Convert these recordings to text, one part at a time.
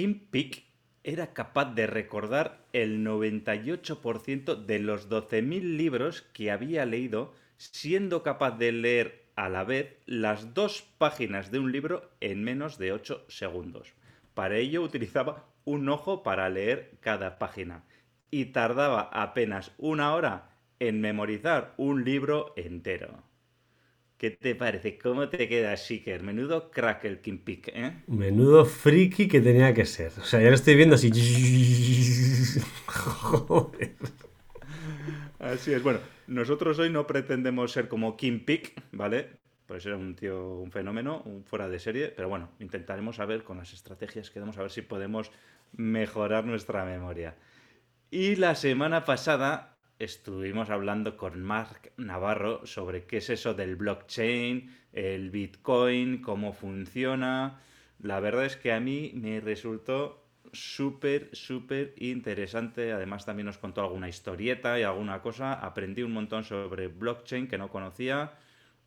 Kim Peek era capaz de recordar el 98% de los 12.000 libros que había leído, siendo capaz de leer a la vez las dos páginas de un libro en menos de 8 segundos. Para ello utilizaba un ojo para leer cada página y tardaba apenas una hora en memorizar un libro entero. ¿Qué te parece? ¿Cómo te queda, Shiker? Menudo crack el Kim ¿eh? Menudo friki que tenía que ser. O sea, ya lo estoy viendo así. Joder. Así es. Bueno, nosotros hoy no pretendemos ser como Kim Pick, ¿vale? Pues era un tío, un fenómeno, un fuera de serie. Pero bueno, intentaremos saber con las estrategias que damos, a ver si podemos mejorar nuestra memoria. Y la semana pasada estuvimos hablando con Mark Navarro sobre qué es eso del blockchain, el Bitcoin, cómo funciona. La verdad es que a mí me resultó súper, súper interesante. Además también nos contó alguna historieta y alguna cosa. Aprendí un montón sobre blockchain que no conocía.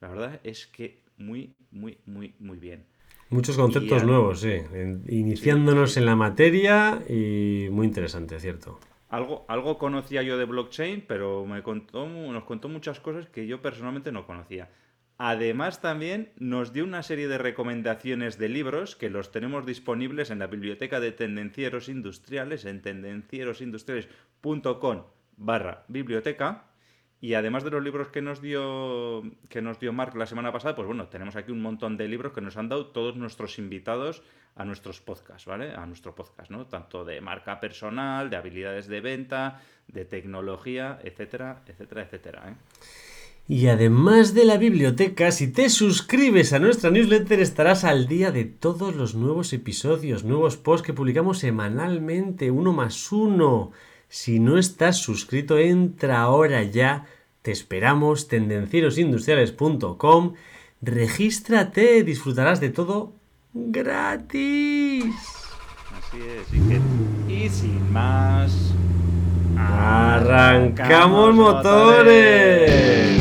La verdad es que muy, muy, muy, muy bien. Muchos conceptos nuevos, sí. Iniciándonos en la materia y muy interesante, ¿cierto? Algo, algo conocía yo de blockchain, pero me contó, nos contó muchas cosas que yo personalmente no conocía. Además, también nos dio una serie de recomendaciones de libros que los tenemos disponibles en la biblioteca de Tendencieros Industriales, en tendencierosindustriales.com barra biblioteca. Y además de los libros que nos dio que nos dio Mark la semana pasada, pues bueno, tenemos aquí un montón de libros que nos han dado todos nuestros invitados a nuestros podcasts, ¿vale? A nuestro podcast, ¿no? Tanto de marca personal, de habilidades de venta, de tecnología, etcétera, etcétera, etcétera. ¿eh? Y además de la biblioteca, si te suscribes a nuestra newsletter estarás al día de todos los nuevos episodios, nuevos posts que publicamos semanalmente, uno más uno. Si no estás suscrito, entra ahora ya. Te esperamos, tendencierosindustriales.com. Regístrate, disfrutarás de todo gratis. Así es, y, sin más, arrancamos, motores.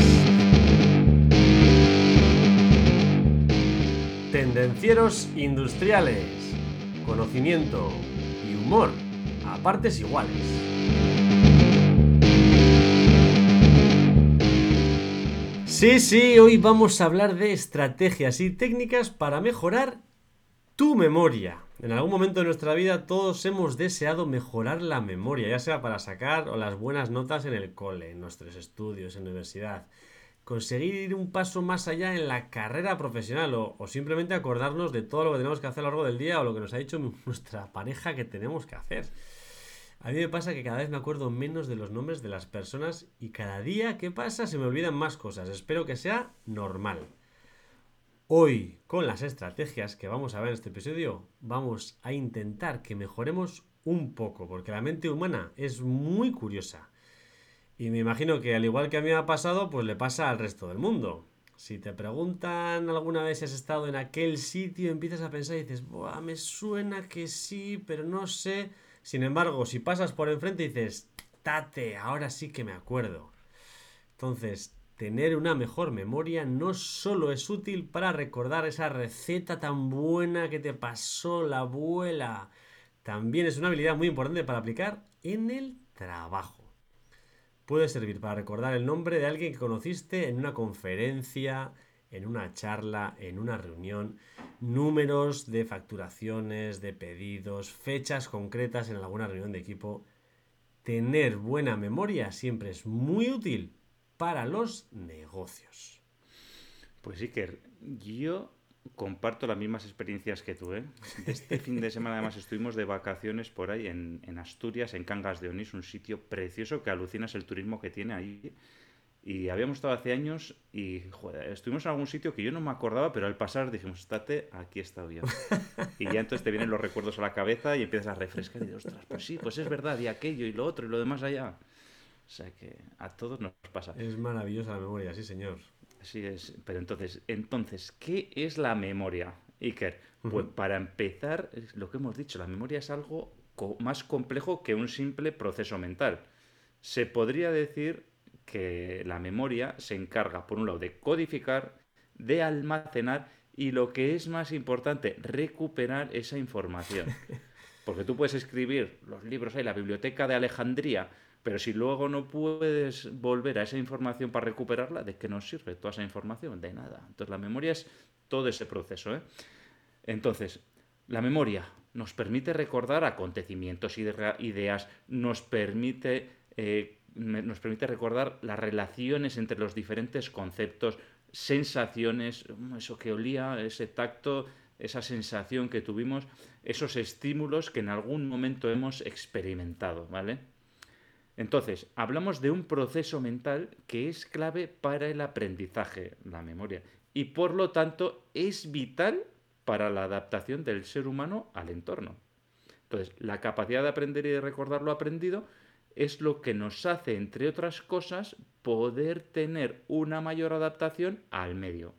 Tendencieros industriales, conocimiento y humor a partes iguales. Sí, sí, hoy vamos a hablar de estrategias y técnicas para mejorar tu memoria. En algún momento de nuestra vida todos hemos deseado mejorar la memoria, ya sea para sacar o las buenas notas en el cole, en nuestros estudios, en la universidad. Conseguir ir un paso más allá en la carrera profesional o, o, simplemente acordarnos de todo lo que tenemos que hacer a lo largo del día o lo que nos ha dicho nuestra pareja que tenemos que hacer. A mí me pasa que cada vez me acuerdo menos de los nombres de las personas y cada día que pasa se me olvidan más cosas. Espero que sea normal. Hoy, con las estrategias que vamos a ver en este episodio, vamos a intentar que mejoremos un poco, porque la mente humana es muy curiosa. Y me imagino que al igual que a mí me ha pasado, pues le pasa al resto del mundo. Si te preguntan alguna vez si has estado en aquel sitio, empiezas a pensar y dices, Buah, me suena que sí, pero no sé. Sin embargo, si pasas por enfrente y dices, tate, ahora sí que me acuerdo. Entonces, tener una mejor memoria no solo es útil para recordar esa receta tan buena que te pasó la abuela, también es una habilidad muy importante para aplicar en el trabajo. Puede servir para recordar el nombre de alguien que conociste en una conferencia, en una charla, en una reunión, números de facturaciones, de pedidos, fechas concretas en alguna reunión de equipo. Tener buena memoria siempre es muy útil para los negocios. Pues que yo comparto las mismas experiencias que tú. ¿eh? Este fin de semana además estuvimos de vacaciones por ahí en, Asturias, en Cangas de Onís, un sitio precioso que alucinas el turismo que tiene ahí. Y habíamos estado hace años y joder, estuvimos en algún sitio que yo no me acordaba, pero al pasar dijimos, estate, aquí he estado yo. Y ya entonces te vienen los recuerdos a la cabeza y empiezas a refrescar y dices, ostras, pues sí, pues es verdad, y aquello y lo otro y lo demás allá. O sea que a todos nos pasa. Es maravillosa la memoria, sí, señor. Así es. Pero entonces, entonces, ¿qué es la memoria, Iker? Pues para empezar, lo que hemos dicho, la memoria es algo más complejo que un simple proceso mental. Se podría decir que la memoria se encarga, por un lado, de codificar, de almacenar y lo que es más importante, recuperar esa información. Porque tú puedes escribir los libros ahí, la biblioteca de Alejandría, pero si luego no puedes volver a esa información para recuperarla, ¿de qué nos sirve toda esa información? De nada. Entonces la memoria es todo ese proceso. ¿eh? Entonces, la memoria nos permite recordar acontecimientos, ideas, nos permite, eh, nos permite recordar las relaciones entre los diferentes conceptos, sensaciones, eso que olía, ese tacto, esa sensación que tuvimos, esos estímulos que en algún momento hemos experimentado, ¿vale? Entonces, hablamos de un proceso mental que es clave para el aprendizaje, la memoria, y por lo tanto es vital para la adaptación del ser humano al entorno. Entonces, la capacidad de aprender y de recordar lo aprendido es lo que nos hace, entre otras cosas, poder tener una mayor adaptación al medio,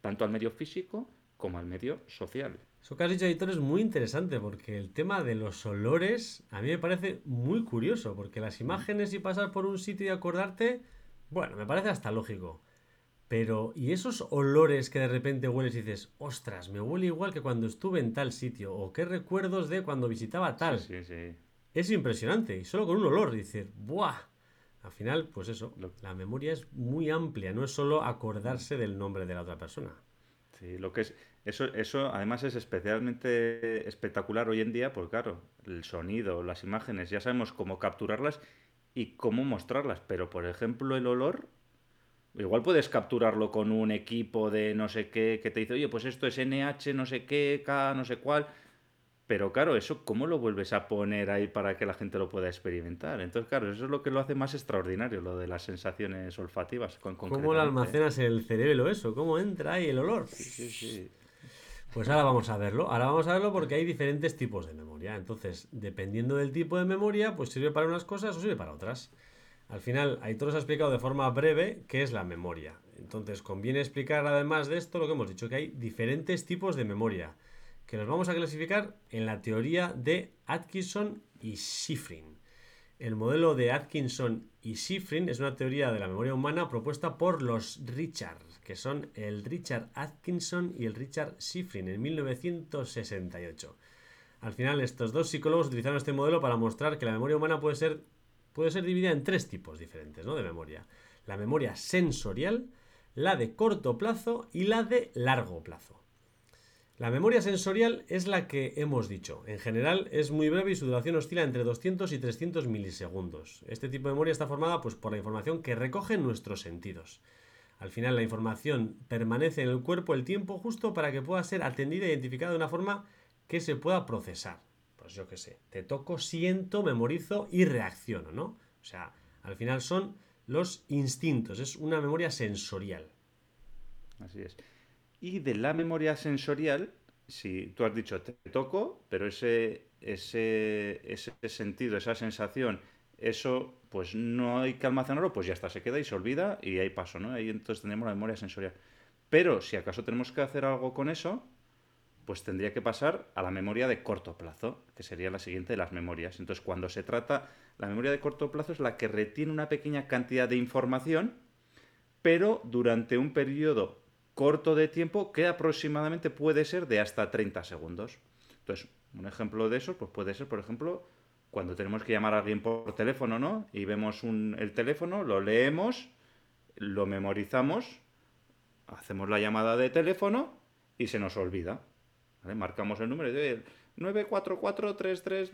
tanto al medio físico como al medio social. Eso que has dicho, Editor, es muy interesante porque el tema de los olores a mí me parece muy curioso, porque las imágenes y pasar por un sitio y acordarte, bueno, me parece hasta lógico. Pero, ¿y esos olores que de repente hueles y dices, ostras, me huele igual que cuando estuve en tal sitio? ¿O qué recuerdos de cuando visitaba tal? Sí, sí, Es impresionante. Y solo con un olor dices, ¡buah! Al final, pues eso, la memoria es muy amplia, no es solo acordarse del nombre de la otra persona. Sí, lo que es. Eso, eso además es especialmente espectacular hoy en día, porque claro, el sonido, las imágenes, ya sabemos cómo capturarlas y cómo mostrarlas. Pero por ejemplo, el olor Igual puedes capturarlo con un equipo de no sé qué que te dice, oye, pues esto es NH, no sé qué, K, no sé cuál. Pero claro, eso, ¿cómo lo vuelves a poner ahí para que la gente lo pueda experimentar? Entonces, claro, eso es lo que lo hace más extraordinario, lo de las sensaciones olfativas. Con, ¿Cómo lo almacenas en el cerebro eso? ¿Cómo entra ahí el olor? Sí, sí, sí. Pues ahora vamos a verlo. Ahora vamos a verlo porque hay diferentes tipos de memoria. Entonces, dependiendo del tipo de memoria, pues sirve para unas cosas o sirve para otras. Al final, Aitor os ha explicado de forma breve qué es la memoria. Entonces, conviene explicar además de esto lo que hemos dicho, que hay diferentes tipos de memoria, que los vamos a clasificar en la teoría de Atkinson y Schifrin. El modelo de Atkinson y Schifrin es una teoría de la memoria humana propuesta por los Richard, que son el Richard Atkinson y el Richard Schifrin en 1968. Al final, estos dos psicólogos utilizaron este modelo para mostrar que la memoria humana puede ser puede ser dividida en tres tipos diferentes de memoria. La memoria sensorial, la de corto plazo y la de largo plazo. La memoria sensorial es la que hemos dicho. En general es muy breve y su duración oscila entre 200 y 300 milisegundos. Este tipo de memoria está formada pues, por la información que recogen nuestros sentidos. Al final la información permanece en el cuerpo el tiempo justo para que pueda ser atendida e identificada de una forma que se pueda procesar pues yo qué sé, te toco, siento, memorizo y reacciono, ¿no? O sea, al final son los instintos, es una memoria sensorial. Así es. Y de la memoria sensorial, si tú has dicho te toco, pero ese, ese, ese sentido, esa sensación, eso pues no hay que almacenarlo, pues ya está, se queda y se olvida y ahí paso, ¿no? Ahí entonces tenemos la memoria sensorial. Pero si acaso tenemos que hacer algo con eso, pues tendría que pasar a la memoria de corto plazo, que sería la siguiente de las memorias. Entonces, cuando se trata, la memoria de corto plazo es la que retiene una pequeña cantidad de información, pero durante un periodo corto de tiempo que aproximadamente puede ser de hasta 30 segundos. Entonces, un ejemplo de eso pues puede ser, por ejemplo, cuando tenemos que llamar a alguien por teléfono, ¿no? Y vemos el teléfono, lo leemos, lo memorizamos, hacemos la llamada de teléfono y se nos olvida. Marcamos el número de 94433,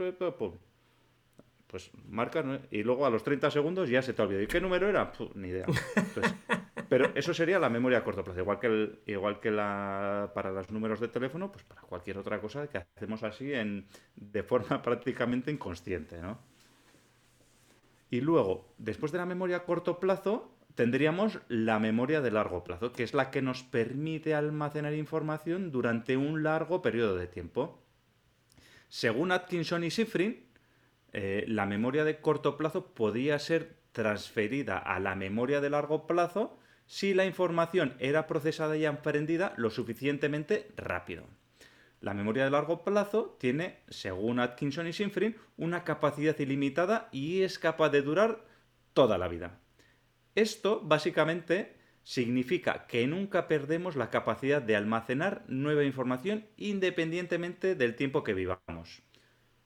pues marca y luego a los 30 segundos ya se te olvidó. ¿Y qué número era? ni idea. pero eso sería la memoria a corto plazo. Igual que, igual que la, para los números de teléfono, pues para cualquier otra cosa que hacemos así en, de forma prácticamente inconsciente. ¿no? Y luego, después de la memoria a corto plazo, tendríamos la memoria de largo plazo, que es la que nos permite almacenar información durante un largo periodo de tiempo. Según Atkinson y Schifrin, eh, la memoria de corto plazo podía ser transferida a la memoria de largo plazo si la información era procesada y aprendida lo suficientemente rápido. La memoria de largo plazo tiene, según Atkinson y Schifrin, una capacidad ilimitada y es capaz de durar toda la vida. Esto básicamente significa que nunca perdemos la capacidad de almacenar nueva información independientemente del tiempo que vivamos.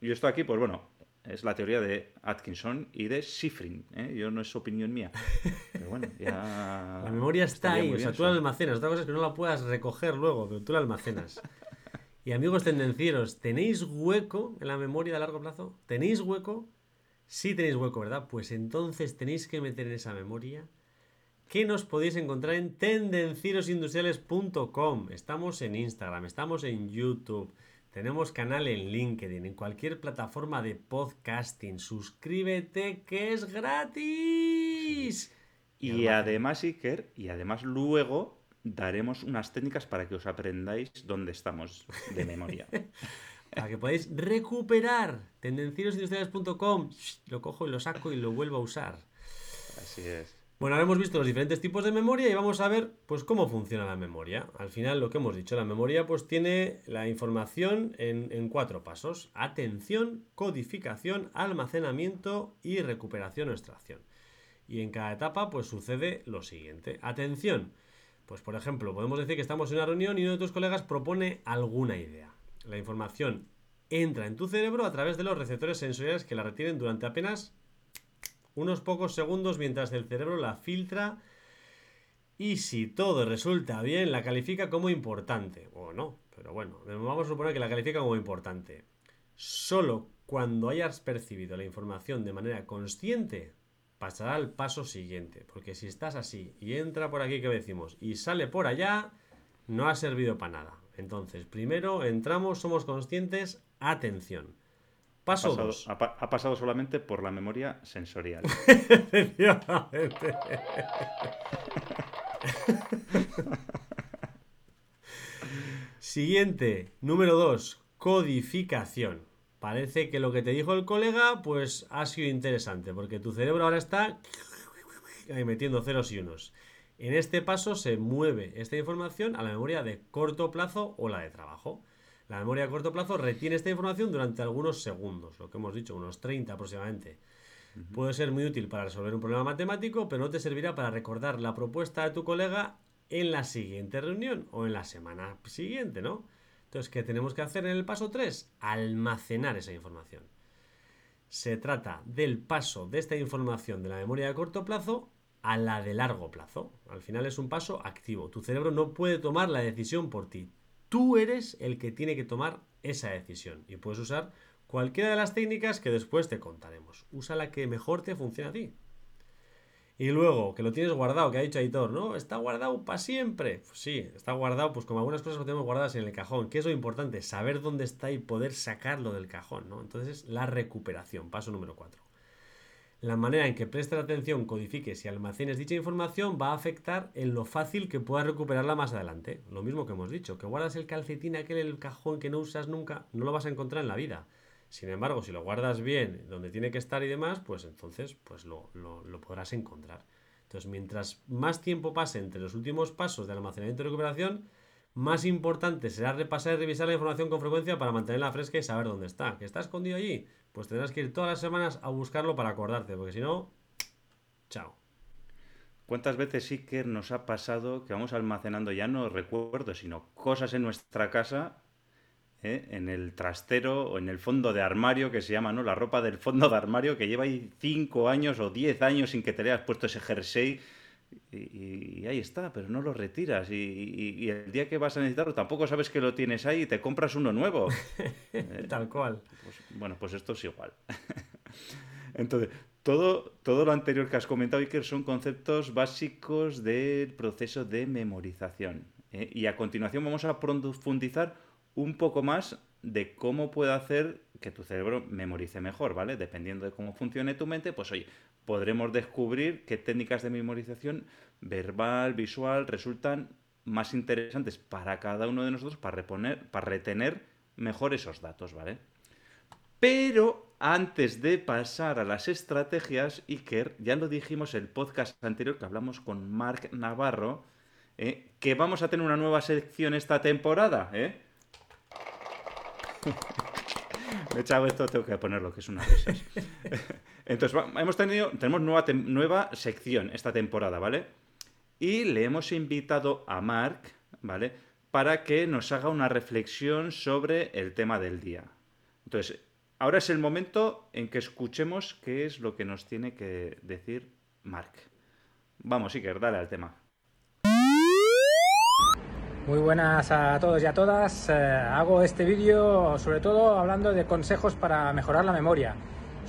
yo estoy aquí, pues bueno, es la teoría de Atkinson y de Schifrin. ¿eh? Yo no es opinión mía. Pero bueno, ya. La memoria está ahí, o sea, tú la almacenas. Otra cosa es que no la puedas recoger luego, pero tú la almacenas. Y amigos tendencieros, ¿tenéis hueco en la memoria a largo plazo? ¿Tenéis hueco? Sí tenéis hueco, ¿verdad? Pues entonces tenéis que meter en esa memoria que nos podéis encontrar en tendencierosindustriales.com. Estamos en Instagram, estamos en YouTube, tenemos canal en LinkedIn, en cualquier plataforma de podcasting. Suscríbete que es gratis. Y, además, Iker, y además luego daremos unas técnicas para que os aprendáis dónde estamos de memoria. para que podáis recuperar tendencierosindustriales.com. Lo cojo y lo saco y lo vuelvo a usar. Así es. Bueno, ahora hemos visto los diferentes tipos de memoria y vamos a ver pues cómo funciona la memoria. Al final lo que hemos dicho, la memoria pues tiene la información en, cuatro pasos. Atención, codificación, almacenamiento y recuperación o extracción. Y en cada etapa pues sucede lo siguiente. Atención, pues por ejemplo, podemos decir que estamos en una reunión y uno de tus colegas propone alguna idea. La información entra en tu cerebro a través de los receptores sensoriales que la retienen durante apenas unos pocos segundos mientras el cerebro la filtra y si todo resulta bien la califica como importante o no, pero bueno, vamos a suponer que la califica como importante. Solo cuando hayas percibido la información de manera consciente pasará al paso siguiente, porque si estás así y entra por aquí que decimos y sale por allá, no ha servido para nada. Entonces, primero entramos, somos conscientes, atención. Paso ha pasado, ha, pasado solamente por la memoria sensorial. Siguiente, número 2, codificación. Parece que lo que te dijo el colega, pues ha sido interesante, porque tu cerebro ahora está metiendo ceros y unos. En este paso se mueve esta información a la memoria de corto plazo o la de trabajo. La memoria a corto plazo retiene esta información durante algunos segundos, lo que hemos dicho, unos 30 aproximadamente. Puede ser muy útil para resolver un problema matemático, pero no te servirá para recordar la propuesta de tu colega en la siguiente reunión o en la semana siguiente, ¿no? Entonces, ¿qué tenemos que hacer en el paso 3? Almacenar esa información. Se trata del paso de esta información de la memoria de corto plazo a la de largo plazo. Al final es un paso activo. Tu cerebro no puede tomar la decisión por ti. Tú eres el que tiene que tomar esa decisión y puedes usar cualquiera de las técnicas que después te contaremos. Usa la que mejor te funcione a ti. Y luego, que lo tienes guardado, que ha dicho Aitor, ¿no? Está guardado para siempre. Pues sí, está guardado, pues como algunas cosas que tenemos guardadas en el cajón. ¿Qué es lo importante? Saber dónde está y poder sacarlo del cajón, ¿no? Entonces, la recuperación, paso número 4. La manera en que prestes atención, codifiques y almacenes dicha información va a afectar en lo fácil que puedas recuperarla más adelante. Lo mismo que hemos dicho, que guardas el calcetín aquel en el cajón que no usas nunca, no lo vas a encontrar en la vida. Sin embargo, si lo guardas bien, donde tiene que estar y demás, pues entonces pues lo, lo podrás encontrar. Entonces, mientras más tiempo pase entre los últimos pasos de almacenamiento y recuperación, más importante será repasar y revisar la información con frecuencia para mantenerla fresca y saber dónde está. ¿Que está escondido allí? Pues tendrás que ir todas las semanas a buscarlo para acordarte, porque si no, chao. ¿Cuántas veces sí que nos ha pasado que vamos almacenando ya no recuerdos, sino cosas en nuestra casa, ¿eh? en el trastero o en el fondo de armario que se llama, ¿no? La ropa del fondo de armario que lleva ahí 5 años o 10 años sin que te le hayas puesto ese jersey y, ahí está, pero no lo retiras. Y, el día que vas a necesitarlo tampoco sabes que lo tienes ahí y te compras uno nuevo. Eh, Tal cual. Pues, bueno, pues esto es igual. Entonces, todo, todo lo anterior que has comentado, Iker, son conceptos básicos del proceso de memorización. ¿eh? Y a continuación vamos a profundizar un poco más de cómo puede hacer que tu cerebro memorice mejor, ¿vale? Dependiendo de cómo funcione tu mente, pues oye, podremos descubrir qué técnicas de memorización verbal, visual, resultan más interesantes para cada uno de nosotros para, reponer, para retener mejor esos datos, ¿vale? Pero antes de pasar a las estrategias, Iker, ya lo dijimos en el podcast anterior que hablamos con Mark Navarro, ¿eh? que vamos a tener una nueva sección esta temporada, ¿eh? Me he echado esto, tengo que ponerlo, que es una risas. Entonces, hemos tenido, tenemos nueva, nueva sección esta temporada, ¿vale? Y le hemos invitado a Mark, ¿vale? Para que nos haga una reflexión sobre el tema del día. Entonces, ahora es el momento en que escuchemos qué es lo que nos tiene que decir Mark. Vamos, Iker, dale al tema. Muy buenas a todos y a todas. Eh, hago este vídeo sobre todo hablando de consejos para mejorar la memoria,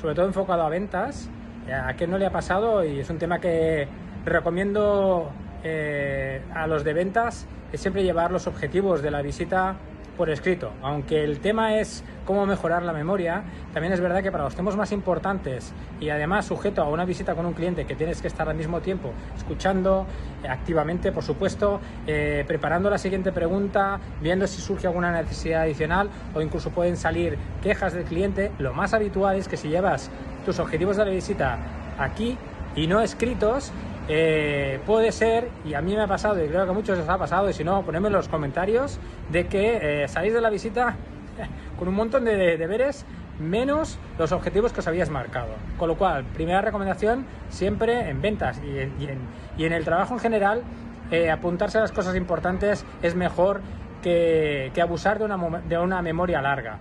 sobre todo enfocado a ventas. Eh, a qué no le ha pasado y es un tema que recomiendo eh, a los de ventas, es siempre llevar los objetivos de la visita por escrito. Aunque el tema es cómo mejorar la memoria, también es verdad que para los temas más importantes y además sujeto a una visita con un cliente que tienes que estar al mismo tiempo escuchando eh, activamente, por supuesto, eh, preparando la siguiente pregunta, viendo si surge alguna necesidad adicional o incluso pueden salir quejas del cliente, lo más habitual es que si llevas tus objetivos de la visita aquí y no escritos, eh, puede ser, y a mí me ha pasado, y creo que a muchos les ha pasado, y si no, ponedme en los comentarios, de que eh, salís de la visita con un montón de, deberes menos los objetivos que os habías marcado. Con lo cual, primera recomendación, siempre en ventas y en, el trabajo en general, eh, apuntarse a las cosas importantes es mejor que, abusar de una, de una, memoria larga.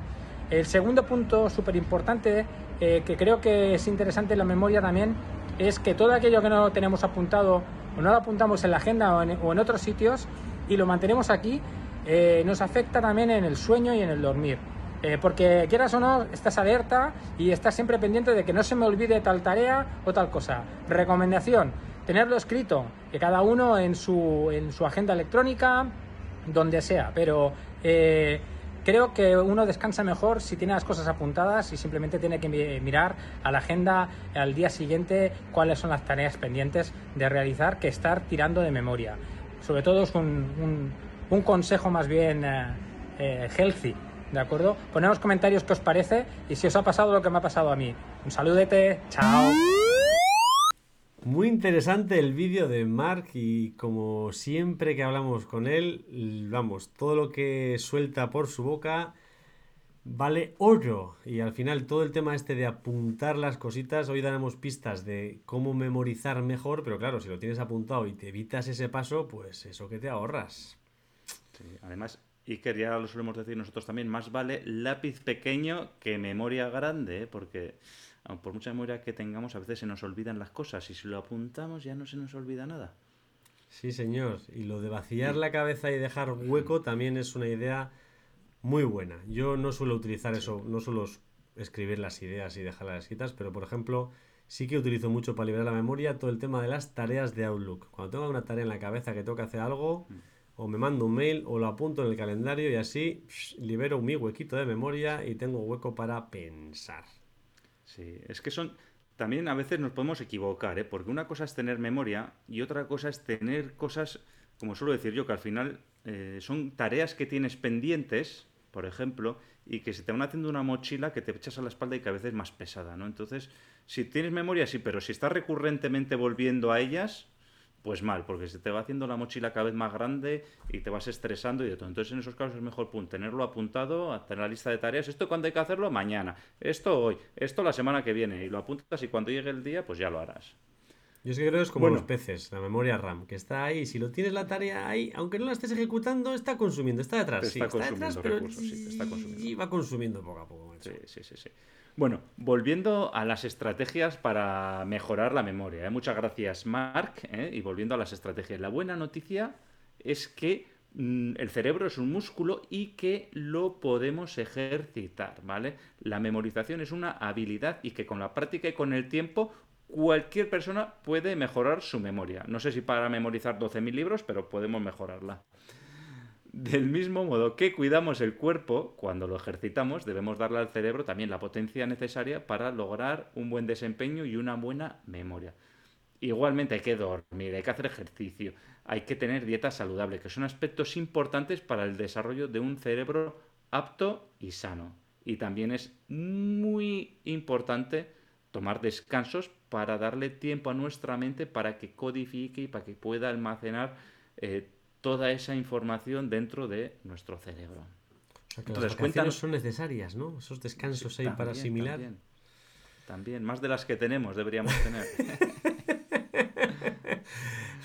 El segundo punto súper importante, que creo que es interesante en la memoria también, es que todo aquello que no tenemos apuntado o no lo apuntamos en la agenda o en, otros sitios y lo mantenemos aquí, eh, nos afecta también en el sueño y en el dormir. Eh, porque quieras o no, estás alerta y estás siempre pendiente de que no se me olvide tal tarea o tal cosa. Recomendación, tenerlo escrito, que cada uno en su, en su agenda electrónica, donde sea, pero eh, Creo que uno descansa mejor si tiene las cosas apuntadas y simplemente tiene que mirar a la agenda al día siguiente cuáles son las tareas pendientes de realizar que estar tirando de memoria. Sobre todo es un, consejo más bien eh, eh, healthy, ¿de acuerdo? Poned comentarios qué os parece y si os ha pasado lo que me ha pasado a mí. Un saludete, chao. Muy interesante el vídeo de Mark y como siempre que hablamos con él, vamos, todo lo que suelta por su boca vale oro. Y al final todo el tema este de apuntar las cositas, hoy daremos pistas de cómo memorizar mejor, pero claro, si lo tienes apuntado y te evitas ese paso, pues eso que te ahorras. Sí, además, Iker, ya lo solemos decir nosotros también, más vale lápiz pequeño que memoria grande, ¿eh? porque por mucha memoria que tengamos, a veces se nos olvidan las cosas y si lo apuntamos ya no se nos olvida nada. Sí, señor. Y lo de vaciar la cabeza y dejar hueco también es una idea muy buena. Yo no suelo utilizar eso, no suelo escribir las ideas y dejarlas escritas, pero por ejemplo, sí que utilizo mucho para liberar la memoria todo el tema de las tareas de Outlook. Cuando tengo una tarea en la cabeza que tengo que hacer algo, mm. o me mando un mail o lo apunto en el calendario y así libero mi huequito de memoria y tengo hueco para pensar. Sí, es que son... También a veces nos podemos equivocar, ¿eh? porque una cosa es tener memoria y otra cosa es tener cosas, como suelo decir yo, que al final eh, son tareas que tienes pendientes, por ejemplo, y que se te van haciendo una mochila que te echas a la espalda y que a veces es más pesada, ¿no? Entonces, si tienes memoria, sí, pero si estás recurrentemente volviendo a ellas, pues mal, porque se te va haciendo la mochila cada vez más grande y te vas estresando y de todo. Entonces, en esos casos es mejor tenerlo apuntado, tener la lista de tareas. Esto cuando hay que hacerlo, mañana. Esto hoy. Esto la semana que viene. Y lo apuntas y cuando llegue el día, pues ya lo harás. Yo es que creo que es como los peces, la memoria RAM, que está ahí. Si lo tienes la tarea ahí, aunque no la estés ejecutando, está consumiendo, está detrás. sí, está, detrás, recursos, sí, está consumiendo. Y va consumiendo poco a poco. Sí, sí, sí, sí. Bueno, volviendo a las estrategias para mejorar la memoria. ¿eh? Muchas gracias, Mark. ¿eh? Y volviendo a las estrategias. La buena noticia es que mm, el cerebro es un músculo y que lo podemos ejercitar, ¿vale? La memorización es una habilidad y que con la práctica y con el tiempo cualquier persona puede mejorar su memoria. No sé si para memorizar 12.000 libros, pero podemos mejorarla. Del mismo modo que cuidamos el cuerpo, cuando lo ejercitamos, debemos darle al cerebro también la potencia necesaria para lograr un buen desempeño y una buena memoria. Igualmente hay que dormir, hay que hacer ejercicio, hay que tener dieta saludable, que son aspectos importantes para el desarrollo de un cerebro apto y sano. Y también es muy importante tomar descansos para darle tiempo a nuestra mente para que codifique y para que pueda almacenar eh, toda esa información dentro de nuestro cerebro. las vacaciones son necesarias, ¿no? Esos descansos ahí para asimilar. También, más de las que tenemos deberíamos tener.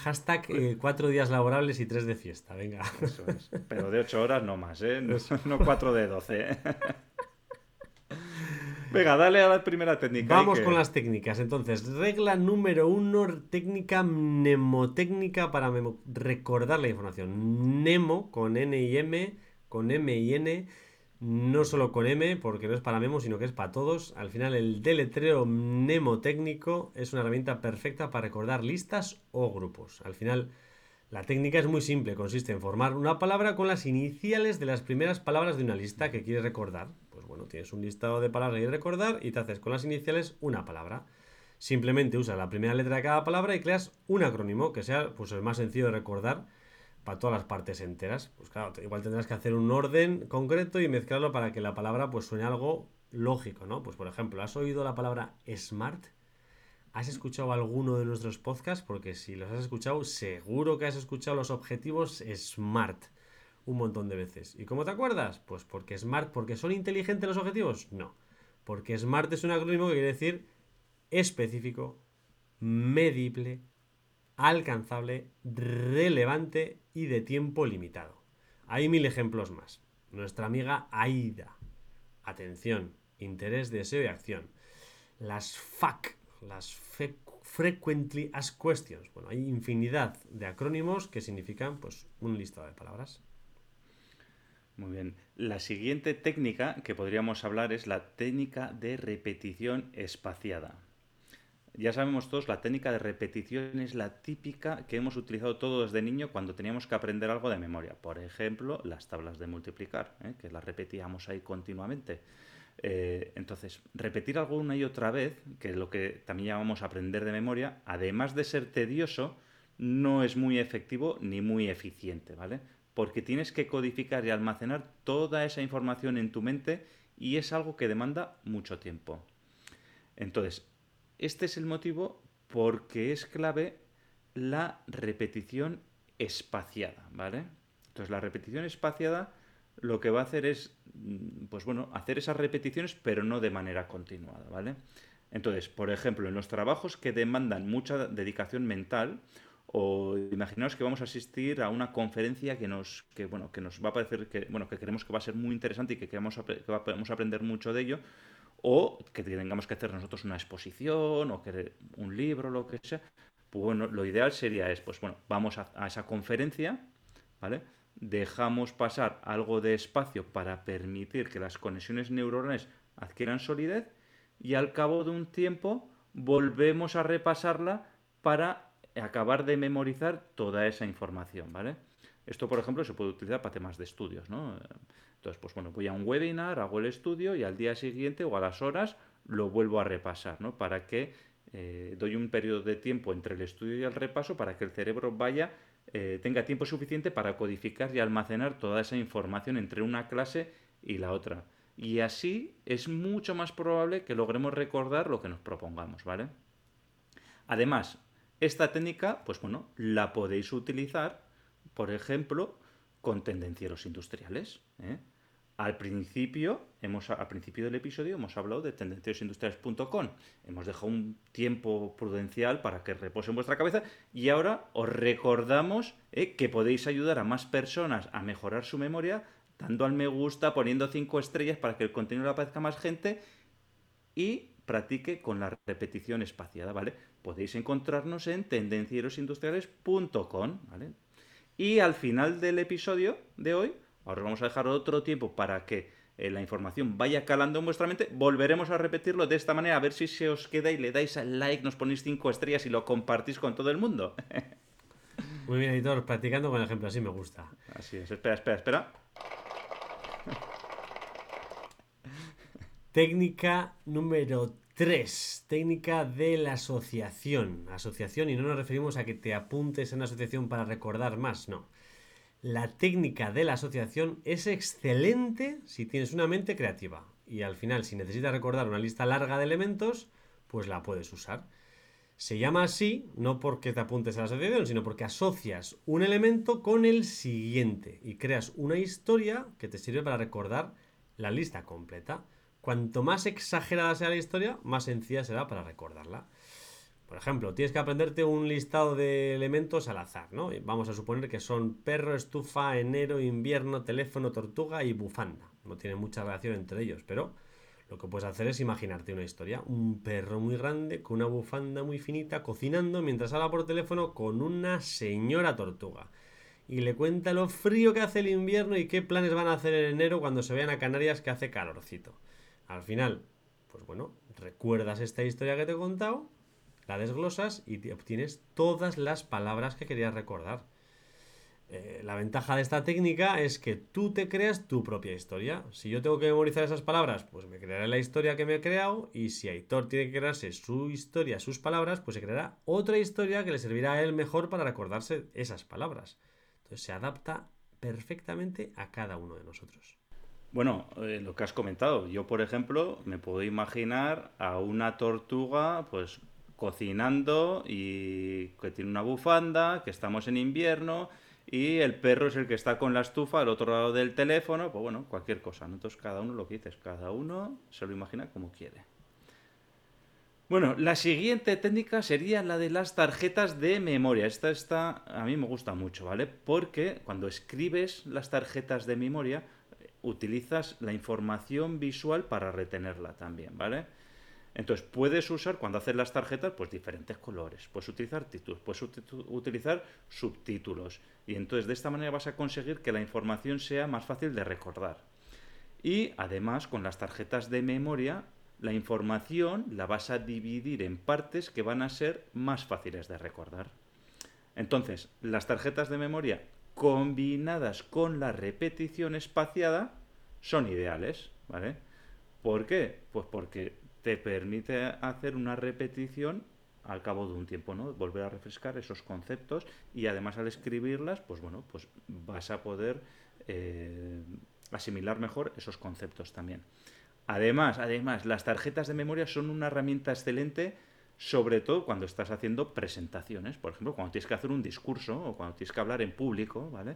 Hashtag eh, cuatro días laborables y tres de fiesta, venga. Eso es. Pero de ocho horas no más, ¿eh? No, cuatro de doce. Venga, dale a la primera técnica. Vamos con las técnicas. Entonces, regla número uno, técnica mnemotécnica para recordar la información. Nemo, con N y M, con M y N, no solo con M, porque no es para memo, sino que es para todos. Al final, el deletreo mnemotécnico es una herramienta perfecta para recordar listas o grupos. Al final, la técnica es muy simple, consiste en formar una palabra con las iniciales de las primeras palabras de una lista que quieres recordar. Bueno, tienes un listado de palabras que recordar y te haces con las iniciales una palabra. Simplemente usa la primera letra de cada palabra y creas un acrónimo que sea pues, el más sencillo de recordar para todas las partes enteras. Pues claro, igual tendrás que hacer un orden concreto y mezclarlo para que la palabra pues suene algo lógico, ¿no? Pues por ejemplo, ¿has oído la palabra smart? ¿Has escuchado alguno de nuestros podcasts? Porque si los has escuchado, seguro que has escuchado los objetivos SMART un montón de veces. ¿Y cómo te acuerdas? Pues porque SMART, porque son inteligentes los objetivos. No. Porque SMART es un acrónimo que quiere decir específico, medible, alcanzable, relevante y de tiempo limitado. Hay mil ejemplos más. Nuestra amiga AIDA. Atención, interés, deseo y acción. Las FAC las Frequently Asked Questions. Bueno, hay infinidad de acrónimos que significan pues un listado de palabras. Muy bien. La siguiente técnica que podríamos hablar es la técnica de repetición espaciada. Ya sabemos todos, la técnica de repetición es la típica que hemos utilizado todos desde niño cuando teníamos que aprender algo de memoria. Por ejemplo, las tablas de multiplicar, ¿eh? que las repetíamos ahí continuamente. Eh, entonces, repetir algo una y otra vez, que es lo que también llamamos aprender de memoria, además de ser tedioso, no es muy efectivo ni muy eficiente, ¿vale? Porque tienes que codificar y almacenar toda esa información en tu mente y es algo que demanda mucho tiempo. Entonces, este es el motivo porque es clave la repetición espaciada, ¿vale? Entonces, la repetición espaciada lo que va a hacer es, mm, pues bueno, hacer esas repeticiones, pero no de manera continuada, ¿vale? Entonces, por ejemplo, en los trabajos que demandan mucha dedicación mental, o imaginaos que vamos a asistir a una conferencia que nos, que, bueno, que nos va a parecer que, bueno, que creemos que va a ser muy interesante y que, queremos, que vamos aprender mucho de ello, o que tengamos que hacer nosotros una exposición o que un libro, lo que sea, pues bueno, lo ideal sería es, pues bueno, vamos a, a esa conferencia, ¿vale? dejamos pasar algo de espacio para permitir que las conexiones neuronales adquieran solidez y al cabo de un tiempo volvemos a repasarla para acabar de memorizar toda esa información, ¿vale? Esto, por ejemplo, se puede utilizar para temas de estudios, ¿no? Entonces, pues bueno, voy a un webinar, hago el estudio y al día siguiente o a las horas lo vuelvo a repasar, ¿no? Para que eh, doy un periodo de tiempo entre el estudio y el repaso para que el cerebro vaya eh, tenga tiempo suficiente para codificar y almacenar toda esa información entre una clase y la otra. Y así es mucho más probable que logremos recordar lo que nos propongamos, ¿vale? Además, esta técnica, pues bueno, la podéis utilizar, por ejemplo, con tendencieros industriales. ¿eh? Al principio, hemos, al principio del episodio hemos hablado de tendenciosindustriales.com. Hemos dejado un tiempo prudencial para que repose en vuestra cabeza y ahora os recordamos eh, que podéis ayudar a más personas a mejorar su memoria dando al me gusta, poniendo cinco estrellas para que el contenido le aparezca a más gente y practique con la repetición espaciada, ¿vale? Podéis encontrarnos en tendencierosindustriales.com, ¿vale? Y al final del episodio de hoy Ahora vamos a dejar otro tiempo para que eh, la información vaya calando en vuestra mente. Volveremos a repetirlo de esta manera, a ver si se os queda y le dais al like, nos ponéis cinco estrellas y lo compartís con todo el mundo. Muy bien, editor, practicando con el ejemplo, así me gusta. Así es, espera, espera, espera. Técnica número 3. Técnica de la asociación. Asociación, y no nos referimos a que te apuntes en una asociación para recordar más, no. La técnica de la asociación es excelente si tienes una mente creativa. Y al final, si necesitas recordar una lista larga de elementos, pues la puedes usar. Se llama así no porque te apuntes a la asociación, sino porque asocias un elemento con el siguiente y creas una historia que te sirve para recordar la lista completa. Cuanto más exagerada sea la historia, más sencilla será para recordarla. Por ejemplo, tienes que aprenderte un listado de elementos al azar, ¿no? Vamos a suponer que son perro, estufa, enero, invierno, teléfono, tortuga y bufanda. No tiene mucha relación entre ellos, pero Lo que puedes hacer es imaginarte una historia. Un perro muy grande con una bufanda muy finita cocinando mientras habla por teléfono con una señora tortuga. Y le cuenta lo frío que hace el invierno y qué planes van a hacer en enero cuando se vean a Canarias que hace calorcito. Al final, pues bueno, recuerdas esta historia que te he contado, la desglosas y obtienes todas las palabras que querías recordar. Eh, la ventaja de esta técnica es que tú te creas tu propia historia. Si yo tengo que memorizar esas palabras, pues me crearé la historia que me he creado. Y si Aitor tiene que crearse su historia, sus palabras, pues se creará otra historia que le servirá a él mejor para recordarse esas palabras. Entonces se adapta perfectamente a cada uno de nosotros. Bueno, eh, lo que has comentado, yo por ejemplo me puedo imaginar a una tortuga pues cocinando y que tiene una bufanda, que estamos en invierno y el perro es el que está con la estufa al otro lado del teléfono, pues bueno, cualquier cosa. Entonces cada uno lo que dices, cada uno se lo imagina como quiere. Bueno, la siguiente técnica sería la de las tarjetas de memoria. Esta está, a mí me gusta mucho, ¿vale? Porque cuando escribes las tarjetas de memoria, utilizas la información visual para retenerla también, ¿vale? Entonces puedes usar cuando haces las tarjetas pues diferentes colores, puedes utilizar títulos, puedes utilizar subtítulos y entonces de esta manera vas a conseguir que la información sea más fácil de recordar. Y además con las tarjetas de memoria la información la vas a dividir en partes que van a ser más fáciles de recordar. Entonces, las tarjetas de memoria combinadas con la repetición espaciada son ideales, ¿vale? ¿Por qué? Pues porque te permite hacer una repetición al cabo de un tiempo, ¿no? Volver a refrescar esos conceptos y además al escribirlas, pues bueno, pues vas a poder eh, asimilar mejor esos conceptos también. Además, además, las tarjetas de memoria son una herramienta excelente, sobre todo cuando estás haciendo presentaciones, por ejemplo, cuando tienes que hacer un discurso o cuando tienes que hablar en público, ¿vale?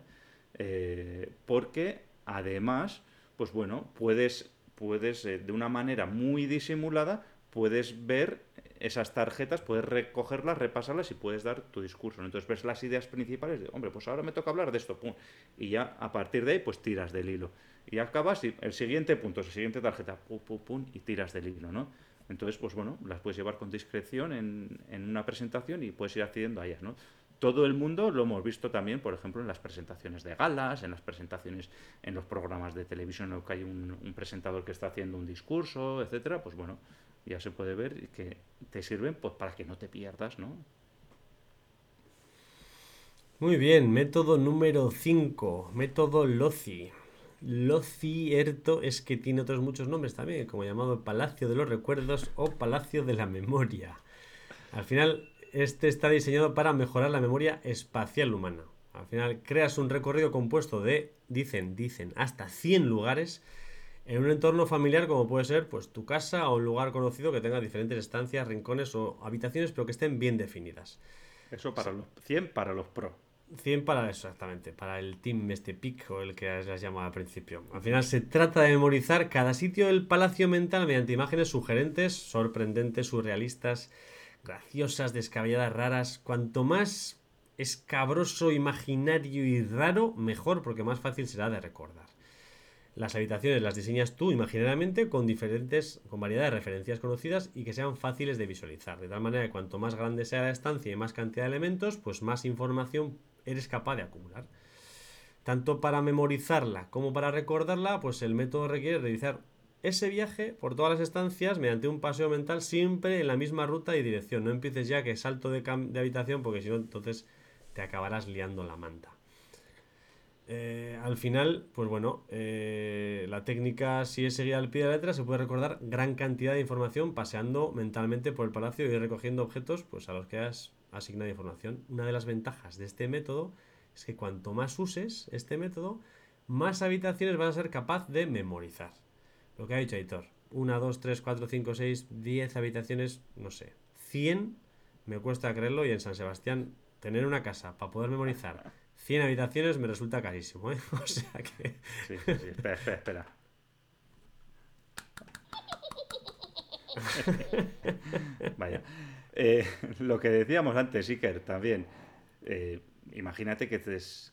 Eh, porque además, pues bueno, puedes puedes, eh, de una manera muy disimulada, puedes ver esas tarjetas, puedes recogerlas, repasarlas y puedes dar tu discurso. Entonces ves las ideas principales de, hombre, pues ahora me toca hablar de esto, pum. Y ya a partir de ahí, pues tiras del hilo. Y acabas, el siguiente punto, la siguiente tarjeta, pum, pum, pum, y tiras del hilo, ¿no? Entonces, pues bueno, las puedes llevar con discreción en, en una presentación y puedes ir accediendo a ellas, ¿no? Todo el mundo lo hemos visto también, por ejemplo, en las presentaciones de galas, en las presentaciones en los programas de televisión en los que hay un, presentador que está haciendo un discurso, etcétera, pues bueno, ya se puede ver que te sirven pues para que no te pierdas, ¿no? Muy bien, método número 5, método LOCI. Locierto es que tiene otros muchos nombres también, como llamado Palacio de los Recuerdos o Palacio de la Memoria. Al final, este está diseñado para mejorar la memoria espacial humana. Al final creas un recorrido compuesto de, dicen, dicen, hasta 100 lugares en un entorno familiar como puede ser pues tu casa o un lugar conocido que tenga diferentes estancias, rincones o habitaciones pero que estén bien definidas. Eso para los 100 para los pro. 100 para exactamente, para el team este pic o el que has llamado al principio. Al final se trata de memorizar cada sitio del palacio mental mediante imágenes sugerentes, sorprendentes, surrealistas, graciosas, descabelladas, raras. Cuanto más escabroso, imaginario y raro, mejor, porque más fácil será de recordar. Las habitaciones las diseñas tú imaginariamente con diferentes, con variedad de referencias conocidas y que sean fáciles de visualizar. De tal manera que cuanto más grande sea la estancia y más cantidad de elementos, pues más información eres capaz de acumular. Tanto para memorizarla como para recordarla, pues el método requiere realizar ese viaje por todas las estancias mediante un paseo mental siempre en la misma ruta y dirección. No empieces ya que salto de, habitación porque si no entonces te acabarás liando la manta. Eh, al final, pues bueno, eh, la técnica, si es seguida al pie de la letra, se puede recordar gran cantidad de información paseando mentalmente por el palacio y recogiendo objetos pues, a los que has asignado información. Una de las ventajas de este método es que cuanto más uses este método, más habitaciones vas a ser capaz de memorizar. Lo que ha dicho Aitor. 1, 2, 3, 4, 5, 6, 10 habitaciones, no sé. 100 me cuesta creerlo y en San Sebastián tener una casa para poder memorizar 100 habitaciones me resulta carísimo, ¿eh? O sea que... Sí, sí, sí. Espera, espera, espera. Vaya. Eh, lo que decíamos antes, Iker, también. Eh, imagínate que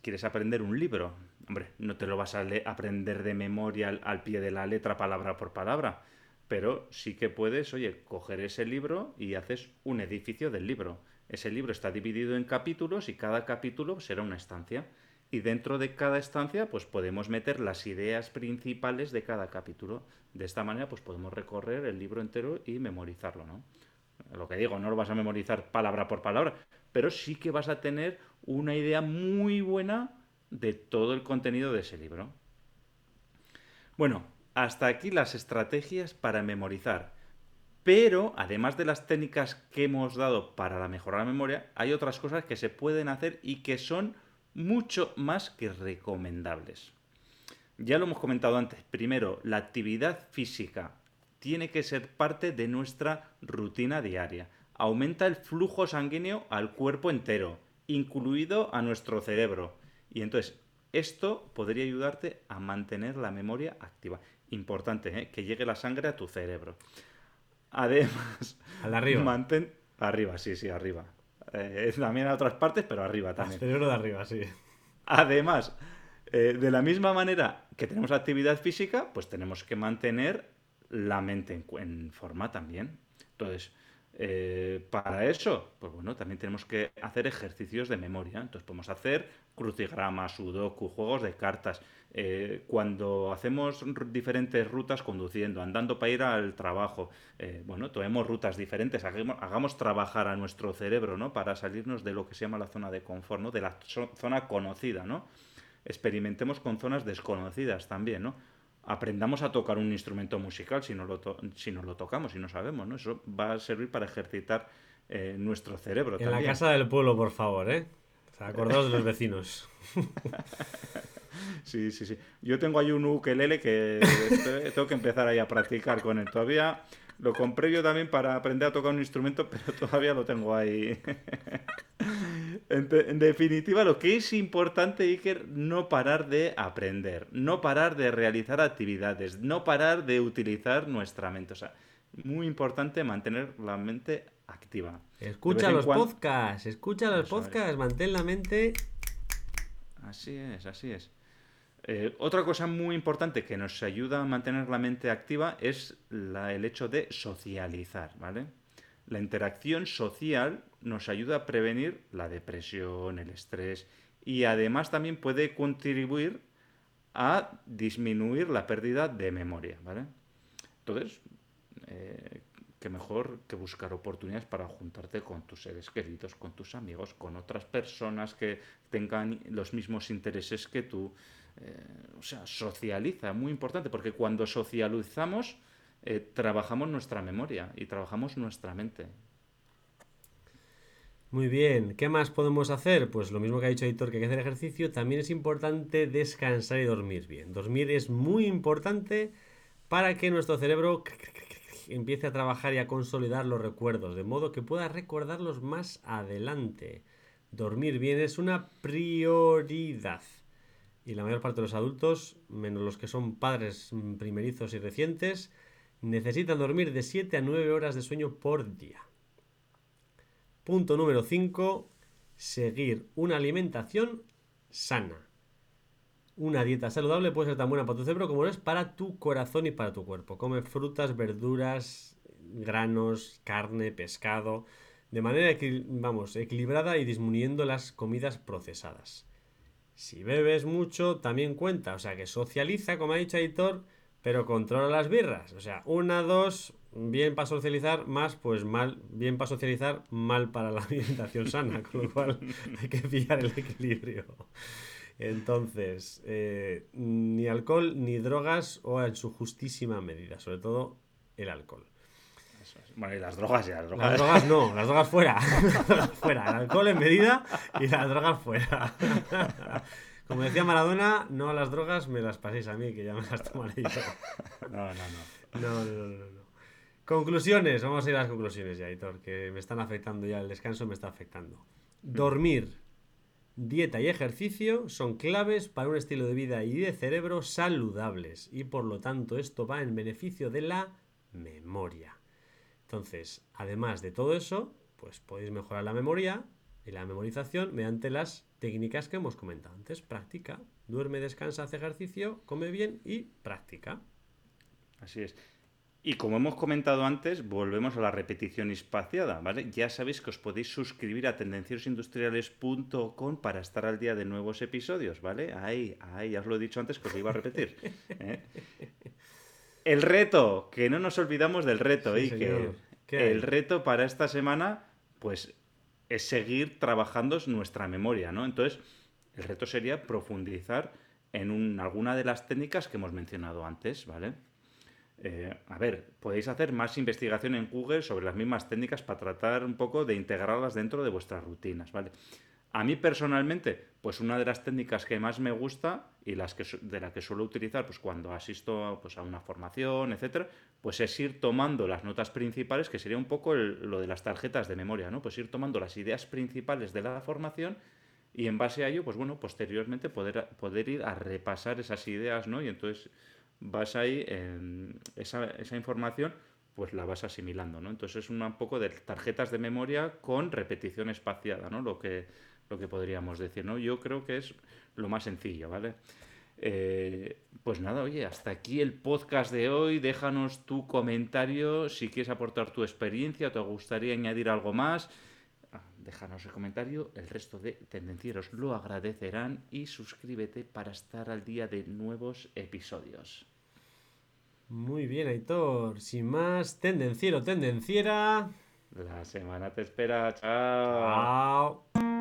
quieres aprender un libro Hombre, no te lo vas a aprender de memoria al, pie de la letra, palabra por palabra. pero sí que puedes, oye, coger ese libro y haces un edificio del libro. Ese libro está dividido en capítulos y cada capítulo será una estancia. Y dentro de cada estancia, pues podemos meter las ideas principales de cada capítulo. De esta manera, pues podemos recorrer el libro entero y memorizarlo, ¿no? Lo que digo, no lo vas a memorizar palabra por palabra, pero sí que vas a tener una idea muy buena de todo el contenido de ese libro. Bueno, hasta aquí las estrategias para memorizar. Pero, además de las técnicas que hemos dado para mejorar la memoria, hay otras cosas que se pueden hacer y que son mucho más que recomendables. Ya lo hemos comentado antes. Primero, la actividad física tiene que ser parte de nuestra rutina diaria. Aumenta el flujo sanguíneo al cuerpo entero, incluido a nuestro cerebro. Y entonces, esto podría ayudarte a mantener la memoria activa. Importante, ¿eh? que llegue la sangre a tu cerebro. Además, Al de arriba. mantén arriba, sí, sí, arriba. Eh, también a otras partes, pero arriba Al también. cerebro de arriba, sí. Además, eh, de la misma manera que tenemos actividad física, pues tenemos que mantener la mente en, en forma también. Entonces, eh, para eso, pues bueno, también tenemos que hacer ejercicios de memoria. Entonces podemos hacer crucigramas, sudoku, juegos de cartas. Eh, cuando hacemos diferentes rutas conduciendo, andando para ir al trabajo, eh, bueno, tomemos rutas diferentes, hagamos, hagamos trabajar a nuestro cerebro, ¿no? Para salirnos de lo que se llama la zona de confort, ¿no? De la zo- zona conocida, ¿no? Experimentemos con zonas desconocidas también, ¿no? Aprendamos a tocar un instrumento musical si no lo, to- si no lo tocamos, si no sabemos, ¿no? Eso va a servir para ejercitar eh, nuestro cerebro En la también. casa del pueblo, por favor, ¿eh? O sea, acordaos de los vecinos. Sí, sí, sí. Yo tengo ahí un ukelele que este- tengo que empezar ahí a practicar con él. Todavía lo compré yo también para aprender a tocar un instrumento, pero todavía lo tengo ahí. En, definitiva, lo que es importante, Iker, no parar de aprender, no parar de realizar actividades, no parar de utilizar nuestra mente. O sea, muy importante mantener la mente activa. Escucha los podcasts, escucha los Eso es. podcasts, mantén la mente. Así es, así es. Eh, otra cosa muy importante que nos ayuda a mantener la mente activa es la- el hecho de socializar, ¿vale? La interacción social nos ayuda a prevenir la depresión, el estrés y además también puede contribuir a disminuir la pérdida de memoria, ¿vale? Entonces, eh, qué mejor que buscar oportunidades para juntarte con tus seres queridos, con tus amigos, con otras personas que tengan los mismos intereses que tú. Eh, o sea, socializa, muy importante, porque cuando socializamos, eh, trabajamos nuestra memoria y trabajamos nuestra mente. Muy bien, ¿qué más podemos hacer? Pues lo mismo que ha dicho Editor, que hay que hacer ejercicio, también es importante descansar y dormir bien. Dormir es muy importante para que nuestro cerebro empiece a trabajar y a consolidar los recuerdos, de modo que pueda recordarlos más adelante. Dormir bien es una prioridad. Y la mayor parte de los adultos, menos los que son padres primerizos y recientes, necesitan dormir de 7 a 9 horas de sueño por día. Punto número 5. Seguir una alimentación sana. Una dieta saludable puede ser tan buena para tu cerebro como lo es para tu corazón y para tu cuerpo. Come frutas, verduras, granos, carne, pescado, de manera vamos, equilibrada y disminuyendo las comidas procesadas. Si bebes mucho, también cuenta. O sea, que socializa, como ha dicho Aitor, pero controla las birras. O sea, una, dos, bien para socializar, más, pues mal, bien para socializar, mal para la alimentación sana. Con lo cual hay que pillar el equilibrio. Entonces, eh, ni alcohol ni drogas o en su justísima medida, sobre todo el alcohol. Bueno, y las drogas ya, las drogas. Las drogas no, las drogas fuera. Las drogas fuera. El alcohol en medida y las drogas fuera. Como decía Maradona, no a las drogas me las paséis a mí, que ya me las tomaré yo. No, no, no. No, no, no, no. Conclusiones, vamos a ir a las conclusiones ya, Hitor, que me están afectando ya, el descanso me está afectando. Dormir, dieta y ejercicio son claves para un estilo de vida y de cerebro saludables y por lo tanto esto va en beneficio de la memoria. Entonces, además de todo eso, pues podéis mejorar la memoria y la memorización mediante las técnicas que hemos comentado antes. Práctica, duerme, descansa, hace ejercicio, come bien y práctica. Así es. Y como hemos comentado antes, volvemos a la repetición espaciada, ¿vale? Ya sabéis que os podéis suscribir a tendenciosindustriales.com para estar al día de nuevos episodios, ¿vale? Ahí, ahí, ya os lo he dicho antes que os lo iba a repetir. ¿eh? El reto, que no nos olvidamos del reto, el reto para esta semana, pues, es seguir trabajando nuestra memoria, ¿no? Entonces, el reto sería profundizar en un- alguna de las técnicas que hemos mencionado antes, ¿vale? Eh, a ver, podéis hacer más investigación en Google sobre las mismas técnicas para tratar un poco de integrarlas dentro de vuestras rutinas, ¿vale? A mí personalmente, pues una de las técnicas que más me gusta y las que de la que suelo utilizar pues cuando asisto pues, a una formación, etcétera, pues es ir tomando las notas principales, que sería un poco el- lo de las tarjetas de memoria, ¿no? Pues ir tomando las ideas principales de la formación y en base a ello, pues bueno, posteriormente poder, poder ir a repasar esas ideas, ¿no? Y entonces vas ahí, en esa, esa información, pues la vas asimilando, ¿no? Entonces es un poco de tarjetas de memoria con repetición espaciada, ¿no? Lo que, lo que podríamos decir, ¿no? Yo creo que es lo más sencillo, ¿vale? Eh, pues nada, oye, hasta aquí el podcast de hoy. Déjanos tu comentario si quieres aportar tu experiencia, te gustaría añadir algo más. Ah, Déjanos el comentario, el resto de tendencieros lo agradecerán y suscríbete para estar al día de nuevos episodios. Muy bien, Aitor. Sin más, tendenciero, tendenciera. La semana te espera, chao. Chao.